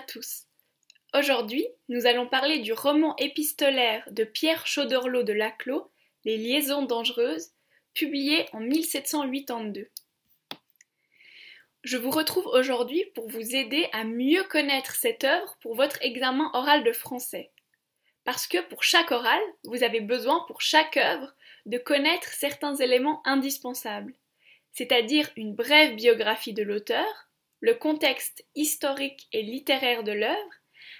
tous. Aujourd'hui, nous allons parler du roman épistolaire de Pierre Chauderlot de Laclos, Les liaisons dangereuses, publié en 1782. Je vous retrouve aujourd'hui pour vous aider à mieux connaître cette œuvre pour votre examen oral de français. Parce que pour chaque oral, vous avez besoin pour chaque œuvre de connaître certains éléments indispensables, c'est-à-dire une brève biographie de l'auteur, le contexte historique et littéraire de l'œuvre,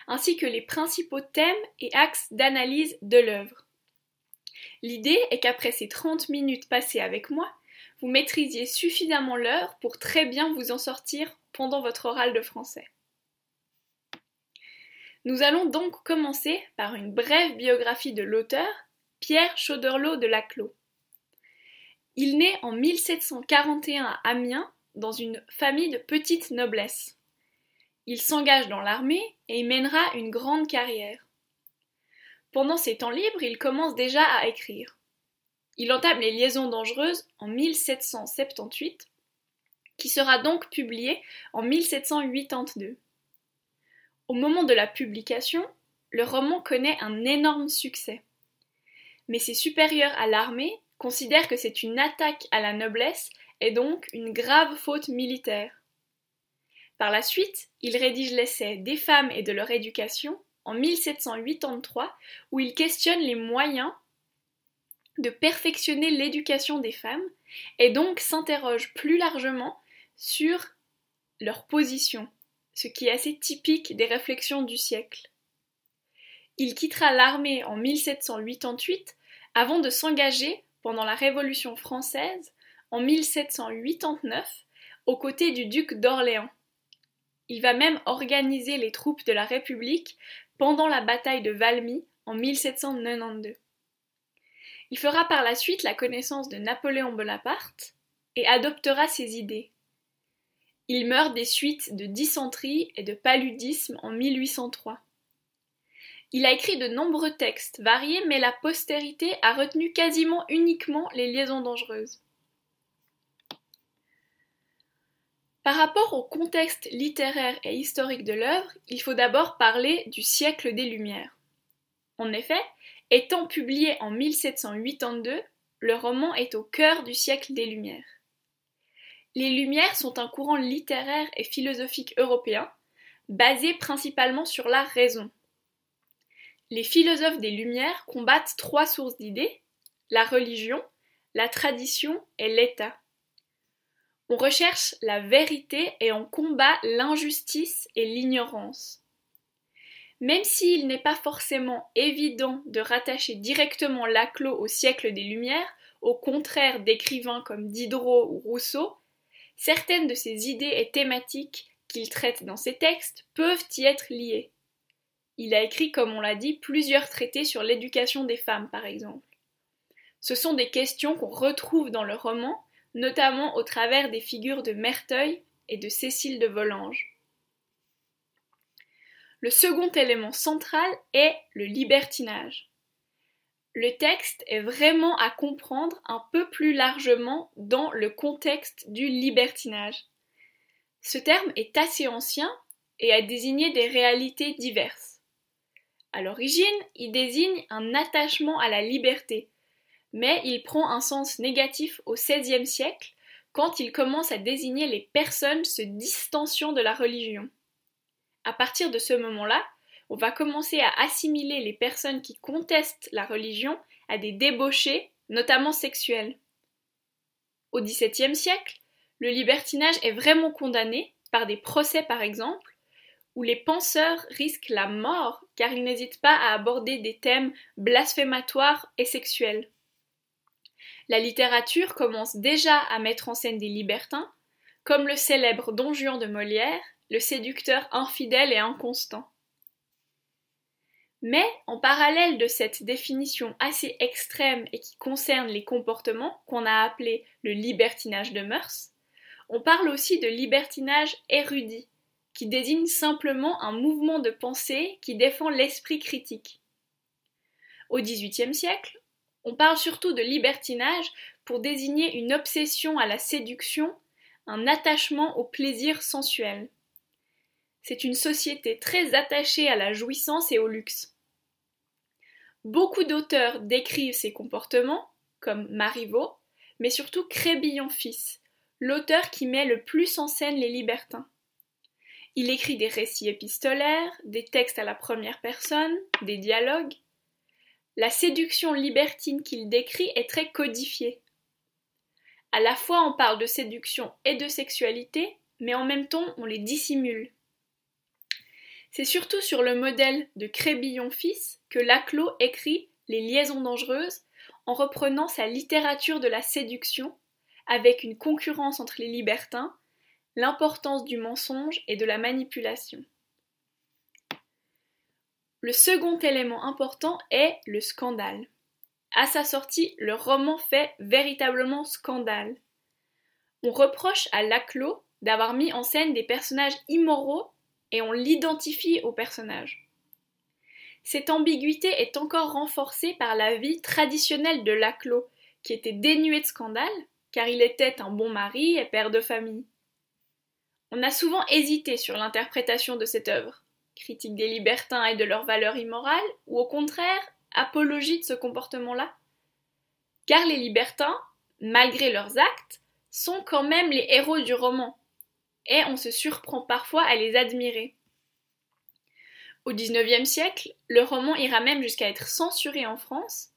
ainsi que les principaux thèmes et axes d'analyse de l'œuvre. L'idée est qu'après ces 30 minutes passées avec moi, vous maîtrisiez suffisamment l'heure pour très bien vous en sortir pendant votre oral de français. Nous allons donc commencer par une brève biographie de l'auteur, Pierre Chauderlot de Laclos. Il naît en 1741 à Amiens dans une famille de petite noblesse. Il s'engage dans l'armée et y mènera une grande carrière. Pendant ses temps libres, il commence déjà à écrire. Il entame les liaisons dangereuses en 1778, qui sera donc publié en 1782. Au moment de la publication, le roman connaît un énorme succès. Mais ses supérieurs à l'armée considèrent que c'est une attaque à la noblesse et donc une grave faute militaire. Par la suite, il rédige l'essai Des femmes et de leur éducation en 1783 où il questionne les moyens de perfectionner l'éducation des femmes et donc s'interroge plus largement sur leur position, ce qui est assez typique des réflexions du siècle. Il quittera l'armée en 1788 avant de s'engager pendant la Révolution française en 1789 aux côtés du duc d'Orléans. Il va même organiser les troupes de la République pendant la bataille de Valmy en 1792. Il fera par la suite la connaissance de Napoléon Bonaparte et adoptera ses idées. Il meurt des suites de dysenterie et de paludisme en 1803. Il a écrit de nombreux textes variés, mais la postérité a retenu quasiment uniquement les liaisons dangereuses. Par rapport au contexte littéraire et historique de l'œuvre, il faut d'abord parler du siècle des Lumières. En effet, étant publié en 1782, le roman est au cœur du siècle des Lumières. Les Lumières sont un courant littéraire et philosophique européen, basé principalement sur la raison. Les philosophes des Lumières combattent trois sources d'idées la religion, la tradition et l'État. On recherche la vérité et on combat l'injustice et l'ignorance. Même s'il n'est pas forcément évident de rattacher directement Laclos au siècle des Lumières, au contraire d'écrivains comme Diderot ou Rousseau, certaines de ces idées et thématiques qu'il traite dans ses textes peuvent y être liées. Il a écrit, comme on l'a dit, plusieurs traités sur l'éducation des femmes, par exemple. Ce sont des questions qu'on retrouve dans le roman, notamment au travers des figures de Merteuil et de Cécile de Volanges. Le second élément central est le libertinage. Le texte est vraiment à comprendre un peu plus largement dans le contexte du libertinage. Ce terme est assez ancien et a désigné des réalités diverses. À l'origine, il désigne un attachement à la liberté, mais il prend un sens négatif au XVIe siècle quand il commence à désigner les personnes se distanciant de la religion. À partir de ce moment-là, on va commencer à assimiler les personnes qui contestent la religion à des débauchés, notamment sexuels. Au XVIIe siècle, le libertinage est vraiment condamné, par des procès par exemple, où les penseurs risquent la mort car ils n'hésitent pas à aborder des thèmes blasphématoires et sexuels la littérature commence déjà à mettre en scène des libertins, comme le célèbre Don Juan de Molière, le séducteur infidèle et inconstant. Mais, en parallèle de cette définition assez extrême et qui concerne les comportements qu'on a appelé le libertinage de mœurs, on parle aussi de libertinage érudit, qui désigne simplement un mouvement de pensée qui défend l'esprit critique. Au XVIIIe siècle, on parle surtout de libertinage pour désigner une obsession à la séduction, un attachement au plaisir sensuel. C'est une société très attachée à la jouissance et au luxe. Beaucoup d'auteurs décrivent ces comportements, comme Marivaux, mais surtout Crébillon fils, l'auteur qui met le plus en scène les libertins. Il écrit des récits épistolaires, des textes à la première personne, des dialogues. La séduction libertine qu'il décrit est très codifiée. À la fois on parle de séduction et de sexualité, mais en même temps on les dissimule. C'est surtout sur le modèle de Crébillon fils que Laclos écrit Les liaisons dangereuses en reprenant sa littérature de la séduction avec une concurrence entre les libertins l'importance du mensonge et de la manipulation. Le second élément important est le scandale. À sa sortie, le roman fait véritablement scandale. On reproche à Laclos d'avoir mis en scène des personnages immoraux et on l'identifie aux personnages. Cette ambiguïté est encore renforcée par la vie traditionnelle de Laclos, qui était dénuée de scandale, car il était un bon mari et père de famille. On a souvent hésité sur l'interprétation de cette œuvre, critique des libertins et de leurs valeurs immorales, ou au contraire, apologie de ce comportement-là? Car les libertins, malgré leurs actes, sont quand même les héros du roman, et on se surprend parfois à les admirer. Au XIXe siècle, le roman ira même jusqu'à être censuré en France.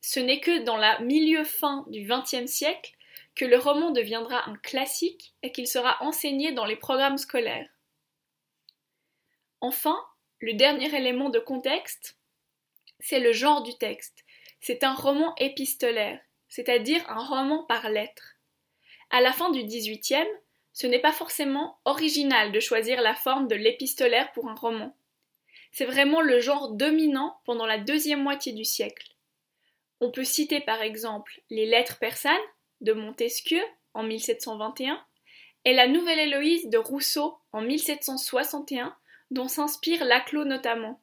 Ce n'est que dans la milieu fin du XXe siècle que le roman deviendra un classique et qu'il sera enseigné dans les programmes scolaires. Enfin, le dernier élément de contexte, c'est le genre du texte. C'est un roman épistolaire, c'est-à-dire un roman par lettres. À la fin du XVIIIe, ce n'est pas forcément original de choisir la forme de l'épistolaire pour un roman. C'est vraiment le genre dominant pendant la deuxième moitié du siècle. On peut citer par exemple les lettres persanes, de Montesquieu en 1721 et La Nouvelle Héloïse de Rousseau en 1761, dont s'inspire Laclos notamment.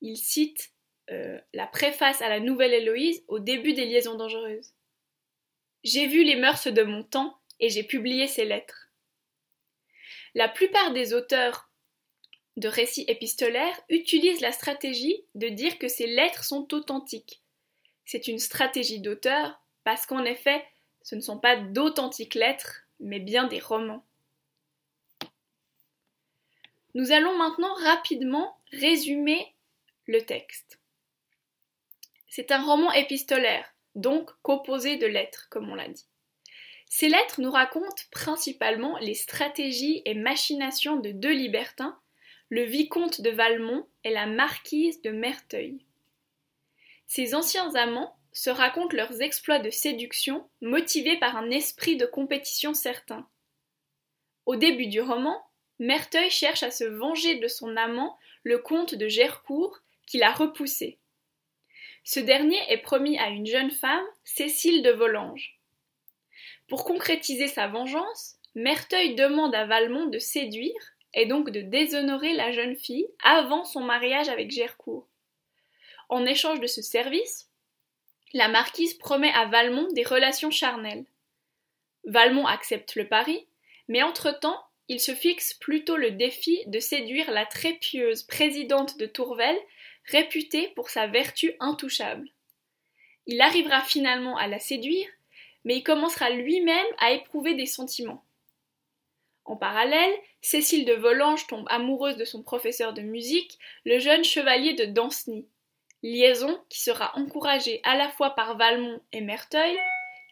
Il cite euh, la préface à la Nouvelle Héloïse au début des Liaisons dangereuses. J'ai vu les mœurs de mon temps et j'ai publié ces lettres. La plupart des auteurs de récits épistolaires utilisent la stratégie de dire que ces lettres sont authentiques. C'est une stratégie d'auteur parce qu'en effet, ce ne sont pas d'authentiques lettres, mais bien des romans. Nous allons maintenant rapidement résumer le texte. C'est un roman épistolaire, donc composé de lettres, comme on l'a dit. Ces lettres nous racontent principalement les stratégies et machinations de deux libertins, le vicomte de Valmont et la marquise de Merteuil. Ces anciens amants se racontent leurs exploits de séduction motivés par un esprit de compétition certain. Au début du roman, Merteuil cherche à se venger de son amant, le comte de Gercourt, qui l'a repoussé. Ce dernier est promis à une jeune femme, Cécile de Volanges. Pour concrétiser sa vengeance, Merteuil demande à Valmont de séduire et donc de déshonorer la jeune fille avant son mariage avec Gercourt. En échange de ce service, la marquise promet à Valmont des relations charnelles. Valmont accepte le pari, mais entre-temps, il se fixe plutôt le défi de séduire la très pieuse présidente de Tourvel, réputée pour sa vertu intouchable. Il arrivera finalement à la séduire, mais il commencera lui-même à éprouver des sentiments. En parallèle, Cécile de Volanges tombe amoureuse de son professeur de musique, le jeune chevalier de Danceny liaison qui sera encouragée à la fois par Valmont et Merteuil,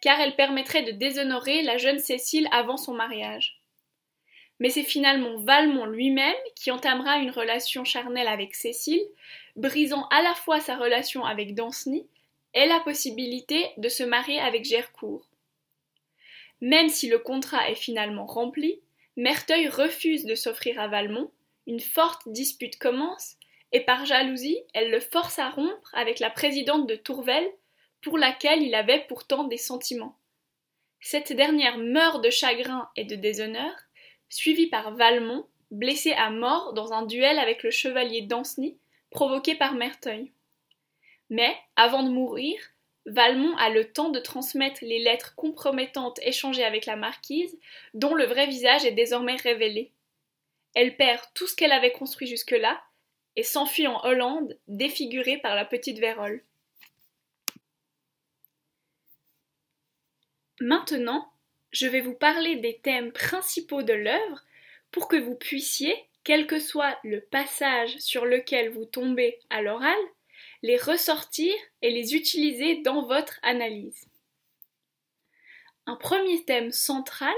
car elle permettrait de déshonorer la jeune Cécile avant son mariage. Mais c'est finalement Valmont lui-même qui entamera une relation charnelle avec Cécile, brisant à la fois sa relation avec Danceny et la possibilité de se marier avec Gercourt. Même si le contrat est finalement rempli, Merteuil refuse de s'offrir à Valmont, une forte dispute commence et par jalousie, elle le force à rompre avec la présidente de Tourvel, pour laquelle il avait pourtant des sentiments. Cette dernière meurt de chagrin et de déshonneur, suivie par Valmont, blessé à mort dans un duel avec le chevalier Danceny, provoqué par Merteuil. Mais, avant de mourir, Valmont a le temps de transmettre les lettres compromettantes échangées avec la marquise, dont le vrai visage est désormais révélé. elle perd tout ce qu'elle avait construit jusque-là et s'enfuit en Hollande, défigurée par la petite vérole. Maintenant, je vais vous parler des thèmes principaux de l'œuvre pour que vous puissiez, quel que soit le passage sur lequel vous tombez à l'oral, les ressortir et les utiliser dans votre analyse. Un premier thème central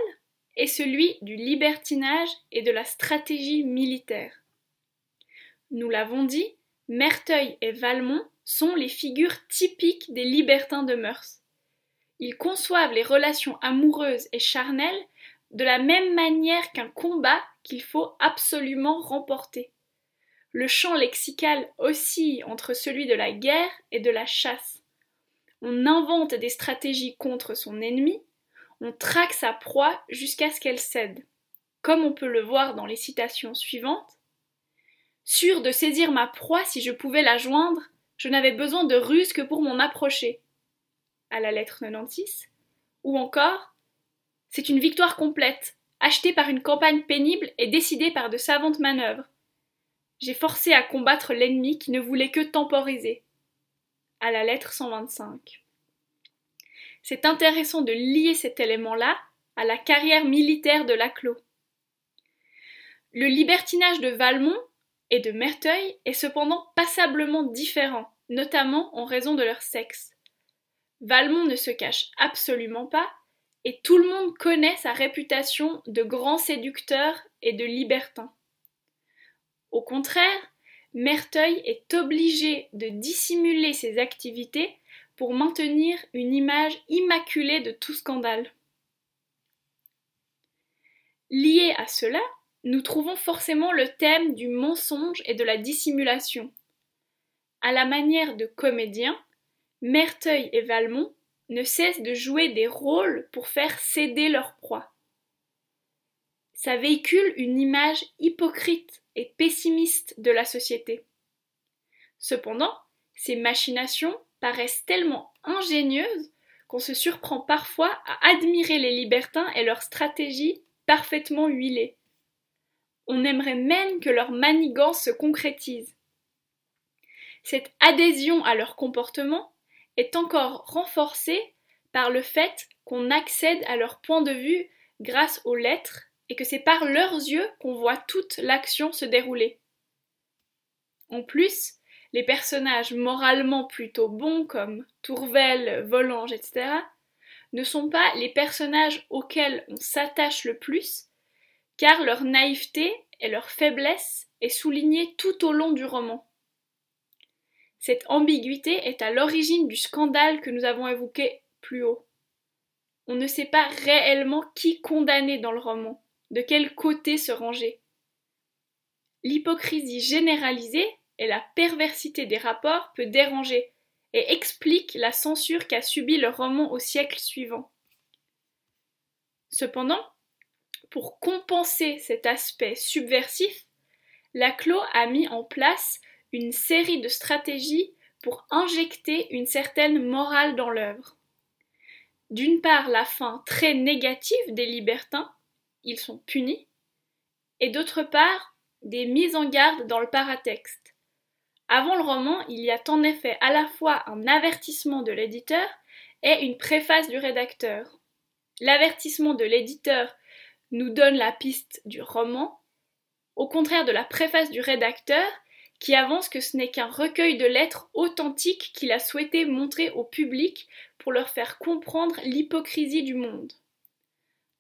est celui du libertinage et de la stratégie militaire. Nous l'avons dit, Merteuil et Valmont sont les figures typiques des libertins de mœurs. Ils conçoivent les relations amoureuses et charnelles de la même manière qu'un combat qu'il faut absolument remporter. Le champ lexical oscille entre celui de la guerre et de la chasse. On invente des stratégies contre son ennemi, on traque sa proie jusqu'à ce qu'elle cède, comme on peut le voir dans les citations suivantes. Sûr de saisir ma proie si je pouvais la joindre, je n'avais besoin de ruse que pour m'en approcher. À la lettre 96. Ou encore, c'est une victoire complète, achetée par une campagne pénible et décidée par de savantes manœuvres. J'ai forcé à combattre l'ennemi qui ne voulait que temporiser. À la lettre 125 c'est intéressant de lier cet élément-là à la carrière militaire de Laclos. Le libertinage de Valmont et de Merteuil est cependant passablement différent, notamment en raison de leur sexe. Valmont ne se cache absolument pas, et tout le monde connaît sa réputation de grand séducteur et de libertin. Au contraire, Merteuil est obligé de dissimuler ses activités pour maintenir une image immaculée de tout scandale. Lié à cela, nous trouvons forcément le thème du mensonge et de la dissimulation. À la manière de comédiens, Merteuil et Valmont ne cessent de jouer des rôles pour faire céder leur proie. Ça véhicule une image hypocrite et pessimiste de la société. Cependant, ces machinations paraissent tellement ingénieuses qu'on se surprend parfois à admirer les libertins et leurs stratégies parfaitement huilées. On aimerait même que leur manigance se concrétise. Cette adhésion à leur comportement est encore renforcée par le fait qu'on accède à leur point de vue grâce aux lettres et que c'est par leurs yeux qu'on voit toute l'action se dérouler. En plus, les personnages moralement plutôt bons comme Tourvel, Volange, etc., ne sont pas les personnages auxquels on s'attache le plus, car leur naïveté et leur faiblesse est soulignée tout au long du roman. Cette ambiguïté est à l'origine du scandale que nous avons évoqué plus haut. On ne sait pas réellement qui condamner dans le roman, de quel côté se ranger. L'hypocrisie généralisée et la perversité des rapports peut déranger et explique la censure qu'a subi le roman au siècle suivant. Cependant, pour compenser cet aspect subversif, Laclos a mis en place une série de stratégies pour injecter une certaine morale dans l'œuvre. D'une part, la fin très négative des libertins, ils sont punis, et d'autre part, des mises en garde dans le paratexte. Avant le roman, il y a en effet à la fois un avertissement de l'éditeur et une préface du rédacteur. L'avertissement de l'éditeur nous donne la piste du roman, au contraire de la préface du rédacteur qui avance que ce n'est qu'un recueil de lettres authentiques qu'il a souhaité montrer au public pour leur faire comprendre l'hypocrisie du monde.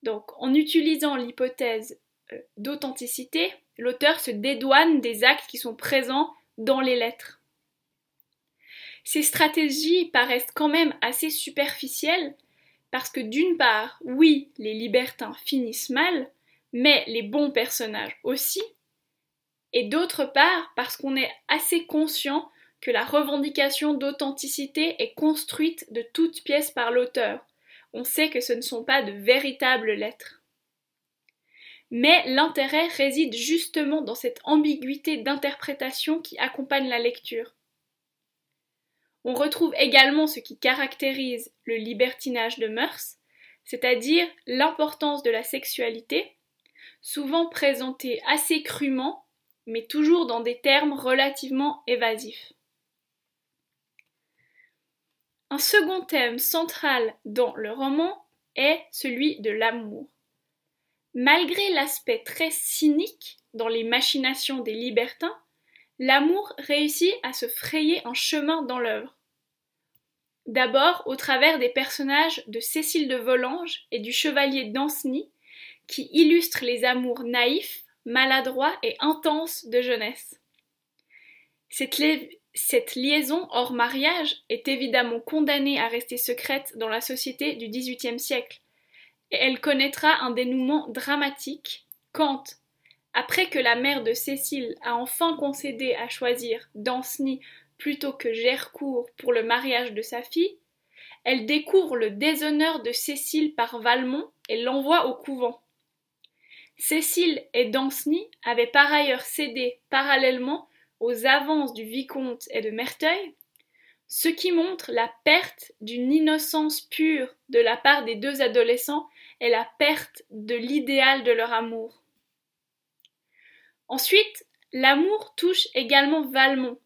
Donc, en utilisant l'hypothèse euh, d'authenticité, l'auteur se dédouane des actes qui sont présents dans les lettres. Ces stratégies paraissent quand même assez superficielles parce que d'une part, oui, les libertins finissent mal, mais les bons personnages aussi, et d'autre part parce qu'on est assez conscient que la revendication d'authenticité est construite de toutes pièces par l'auteur. On sait que ce ne sont pas de véritables lettres mais l'intérêt réside justement dans cette ambiguïté d'interprétation qui accompagne la lecture. On retrouve également ce qui caractérise le libertinage de mœurs, c'est-à-dire l'importance de la sexualité, souvent présenté assez crûment, mais toujours dans des termes relativement évasifs. Un second thème central dans le roman est celui de l'amour. Malgré l'aspect très cynique dans les machinations des libertins, l'amour réussit à se frayer un chemin dans l'œuvre. D'abord au travers des personnages de Cécile de Volanges et du chevalier d'Anceny, qui illustrent les amours naïfs, maladroits et intenses de jeunesse. Cette liaison hors mariage est évidemment condamnée à rester secrète dans la société du XVIIIe siècle, et elle connaîtra un dénouement dramatique quand, après que la mère de Cécile a enfin concédé à choisir Danceny plutôt que Gercourt pour le mariage de sa fille, elle découvre le déshonneur de Cécile par Valmont et l'envoie au couvent. Cécile et Danceny avaient par ailleurs cédé parallèlement aux avances du vicomte et de Merteuil, ce qui montre la perte d'une innocence pure de la part des deux adolescents et la perte de l'idéal de leur amour. Ensuite, l'amour touche également Valmont,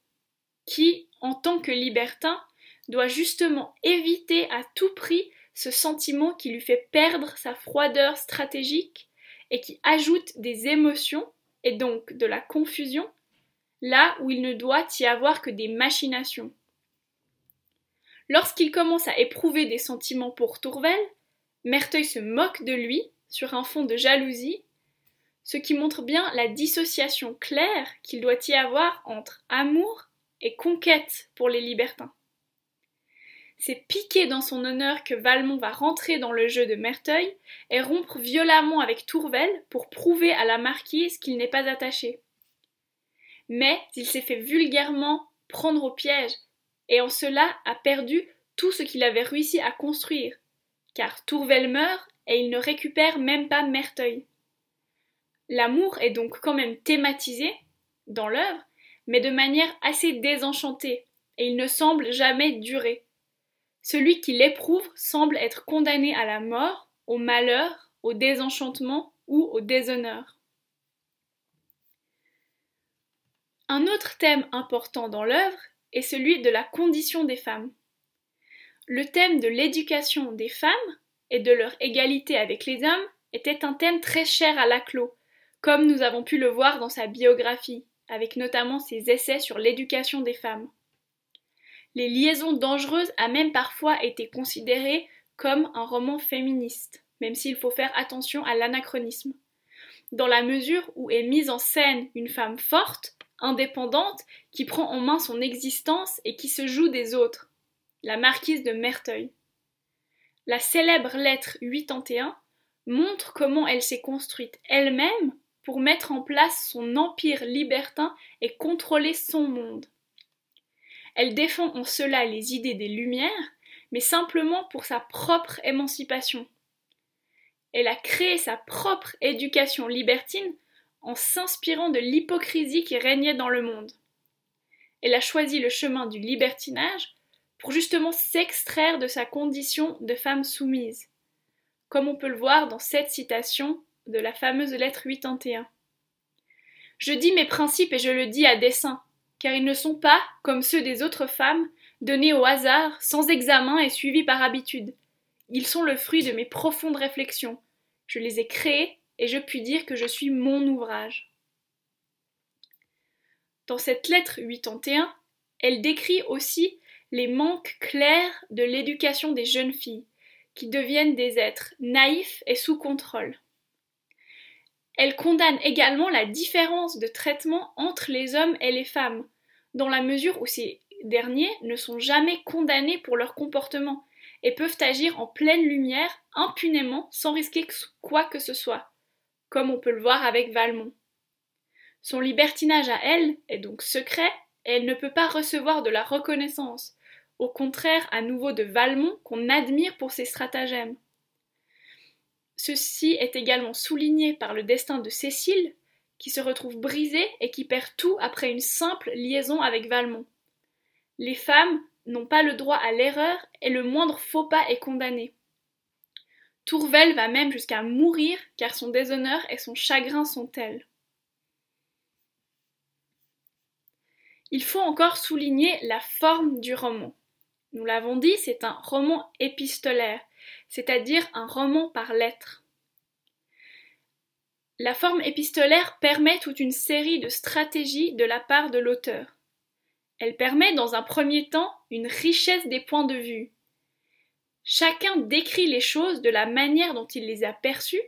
qui, en tant que libertin, doit justement éviter à tout prix ce sentiment qui lui fait perdre sa froideur stratégique et qui ajoute des émotions et donc de la confusion là où il ne doit y avoir que des machinations. Lorsqu'il commence à éprouver des sentiments pour Tourvel, Merteuil se moque de lui sur un fond de jalousie, ce qui montre bien la dissociation claire qu'il doit y avoir entre amour et conquête pour les libertins. C'est piqué dans son honneur que Valmont va rentrer dans le jeu de Merteuil et rompre violemment avec Tourvel pour prouver à la marquise qu'il n'est pas attaché. Mais il s'est fait vulgairement prendre au piège et en cela a perdu tout ce qu'il avait réussi à construire, car Tourvel meurt et il ne récupère même pas Merteuil. L'amour est donc quand même thématisé dans l'œuvre, mais de manière assez désenchantée, et il ne semble jamais durer. Celui qui l'éprouve semble être condamné à la mort, au malheur, au désenchantement ou au déshonneur. Un autre thème important dans l'œuvre est celui de la condition des femmes. Le thème de l'éducation des femmes et de leur égalité avec les hommes était un thème très cher à Laclos, comme nous avons pu le voir dans sa biographie, avec notamment ses essais sur l'éducation des femmes. Les liaisons dangereuses a même parfois été considérées comme un roman féministe, même s'il faut faire attention à l'anachronisme, dans la mesure où est mise en scène une femme forte, indépendante, qui prend en main son existence et qui se joue des autres, la marquise de Merteuil. La célèbre lettre 81 montre comment elle s'est construite elle-même pour mettre en place son empire libertin et contrôler son monde. Elle défend en cela les idées des Lumières, mais simplement pour sa propre émancipation. Elle a créé sa propre éducation libertine en s'inspirant de l'hypocrisie qui régnait dans le monde. Elle a choisi le chemin du libertinage pour justement s'extraire de sa condition de femme soumise, comme on peut le voir dans cette citation de la fameuse lettre 81. Je dis mes principes et je le dis à dessein, car ils ne sont pas, comme ceux des autres femmes, donnés au hasard, sans examen et suivis par habitude. Ils sont le fruit de mes profondes réflexions. Je les ai créés et je puis dire que je suis mon ouvrage. Dans cette lettre 81, elle décrit aussi les manques clairs de l'éducation des jeunes filles, qui deviennent des êtres naïfs et sous contrôle. Elle condamne également la différence de traitement entre les hommes et les femmes, dans la mesure où ces derniers ne sont jamais condamnés pour leur comportement et peuvent agir en pleine lumière impunément sans risquer quoi que ce soit, comme on peut le voir avec Valmont. Son libertinage à elle est donc secret et elle ne peut pas recevoir de la reconnaissance, au contraire à nouveau de Valmont qu'on admire pour ses stratagèmes. Ceci est également souligné par le destin de Cécile, qui se retrouve brisée et qui perd tout après une simple liaison avec Valmont. Les femmes n'ont pas le droit à l'erreur et le moindre faux pas est condamné. Tourvel va même jusqu'à mourir car son déshonneur et son chagrin sont tels. Il faut encore souligner la forme du roman. Nous l'avons dit, c'est un roman épistolaire, c'est-à-dire un roman par lettres. La forme épistolaire permet toute une série de stratégies de la part de l'auteur. Elle permet dans un premier temps une richesse des points de vue. Chacun décrit les choses de la manière dont il les a perçues,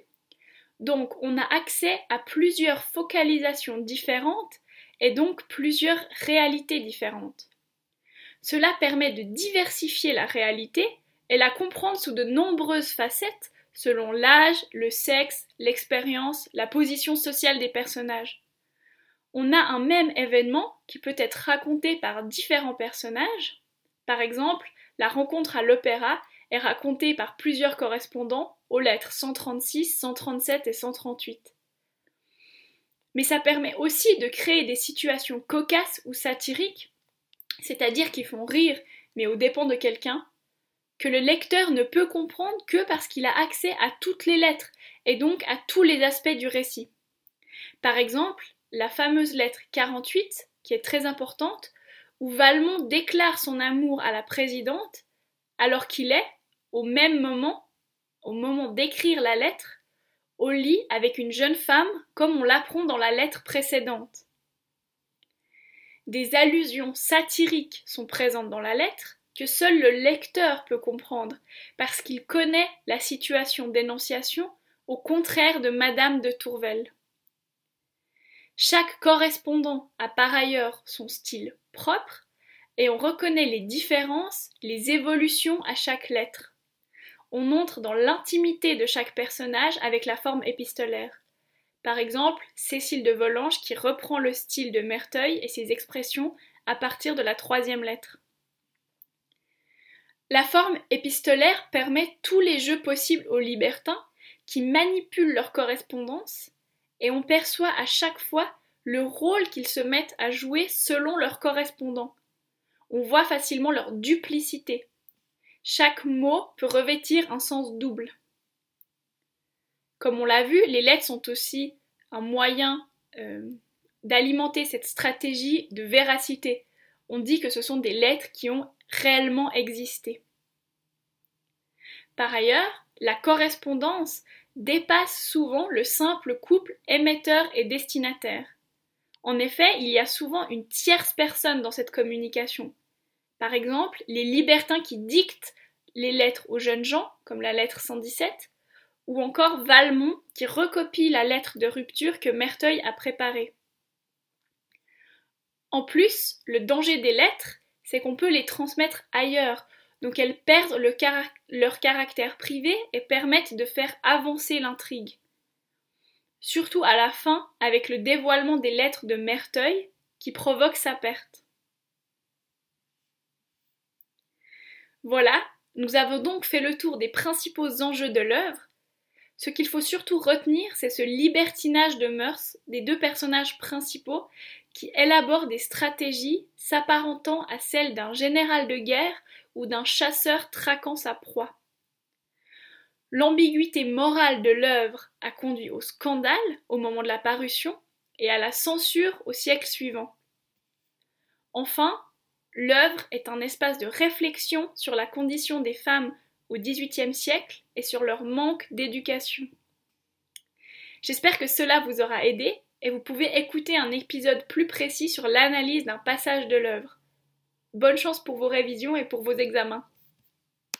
donc on a accès à plusieurs focalisations différentes et donc plusieurs réalités différentes. Cela permet de diversifier la réalité et la comprendre sous de nombreuses facettes selon l'âge, le sexe, l'expérience, la position sociale des personnages. On a un même événement qui peut être raconté par différents personnages. Par exemple, la rencontre à l'opéra est racontée par plusieurs correspondants aux lettres 136, 137 et 138 mais ça permet aussi de créer des situations cocasses ou satiriques, c'est-à-dire qui font rire, mais aux dépens de quelqu'un, que le lecteur ne peut comprendre que parce qu'il a accès à toutes les lettres, et donc à tous les aspects du récit. Par exemple, la fameuse lettre 48, qui est très importante, où Valmont déclare son amour à la présidente, alors qu'il est, au même moment, au moment d'écrire la lettre, au lit avec une jeune femme comme on l'apprend dans la lettre précédente. Des allusions satiriques sont présentes dans la lettre que seul le lecteur peut comprendre parce qu'il connaît la situation d'énonciation au contraire de Madame de Tourvel. Chaque correspondant a par ailleurs son style propre et on reconnaît les différences, les évolutions à chaque lettre on entre dans l'intimité de chaque personnage avec la forme épistolaire. Par exemple, Cécile de Volanges qui reprend le style de Merteuil et ses expressions à partir de la troisième lettre. La forme épistolaire permet tous les jeux possibles aux libertins qui manipulent leur correspondance et on perçoit à chaque fois le rôle qu'ils se mettent à jouer selon leur correspondant. On voit facilement leur duplicité, chaque mot peut revêtir un sens double. Comme on l'a vu, les lettres sont aussi un moyen euh, d'alimenter cette stratégie de véracité. On dit que ce sont des lettres qui ont réellement existé. Par ailleurs, la correspondance dépasse souvent le simple couple émetteur et destinataire. En effet, il y a souvent une tierce personne dans cette communication. Par exemple, les libertins qui dictent les lettres aux jeunes gens, comme la lettre 117, ou encore Valmont qui recopie la lettre de rupture que Merteuil a préparée. En plus, le danger des lettres, c'est qu'on peut les transmettre ailleurs, donc elles perdent leur caractère privé et permettent de faire avancer l'intrigue. Surtout à la fin, avec le dévoilement des lettres de Merteuil, qui provoque sa perte. Voilà, nous avons donc fait le tour des principaux enjeux de l'œuvre. Ce qu'il faut surtout retenir, c'est ce libertinage de mœurs des deux personnages principaux qui élaborent des stratégies s'apparentant à celles d'un général de guerre ou d'un chasseur traquant sa proie. L'ambiguïté morale de l'œuvre a conduit au scandale au moment de la parution et à la censure au siècle suivant. Enfin, L'œuvre est un espace de réflexion sur la condition des femmes au XVIIIe siècle et sur leur manque d'éducation. J'espère que cela vous aura aidé et vous pouvez écouter un épisode plus précis sur l'analyse d'un passage de l'œuvre. Bonne chance pour vos révisions et pour vos examens.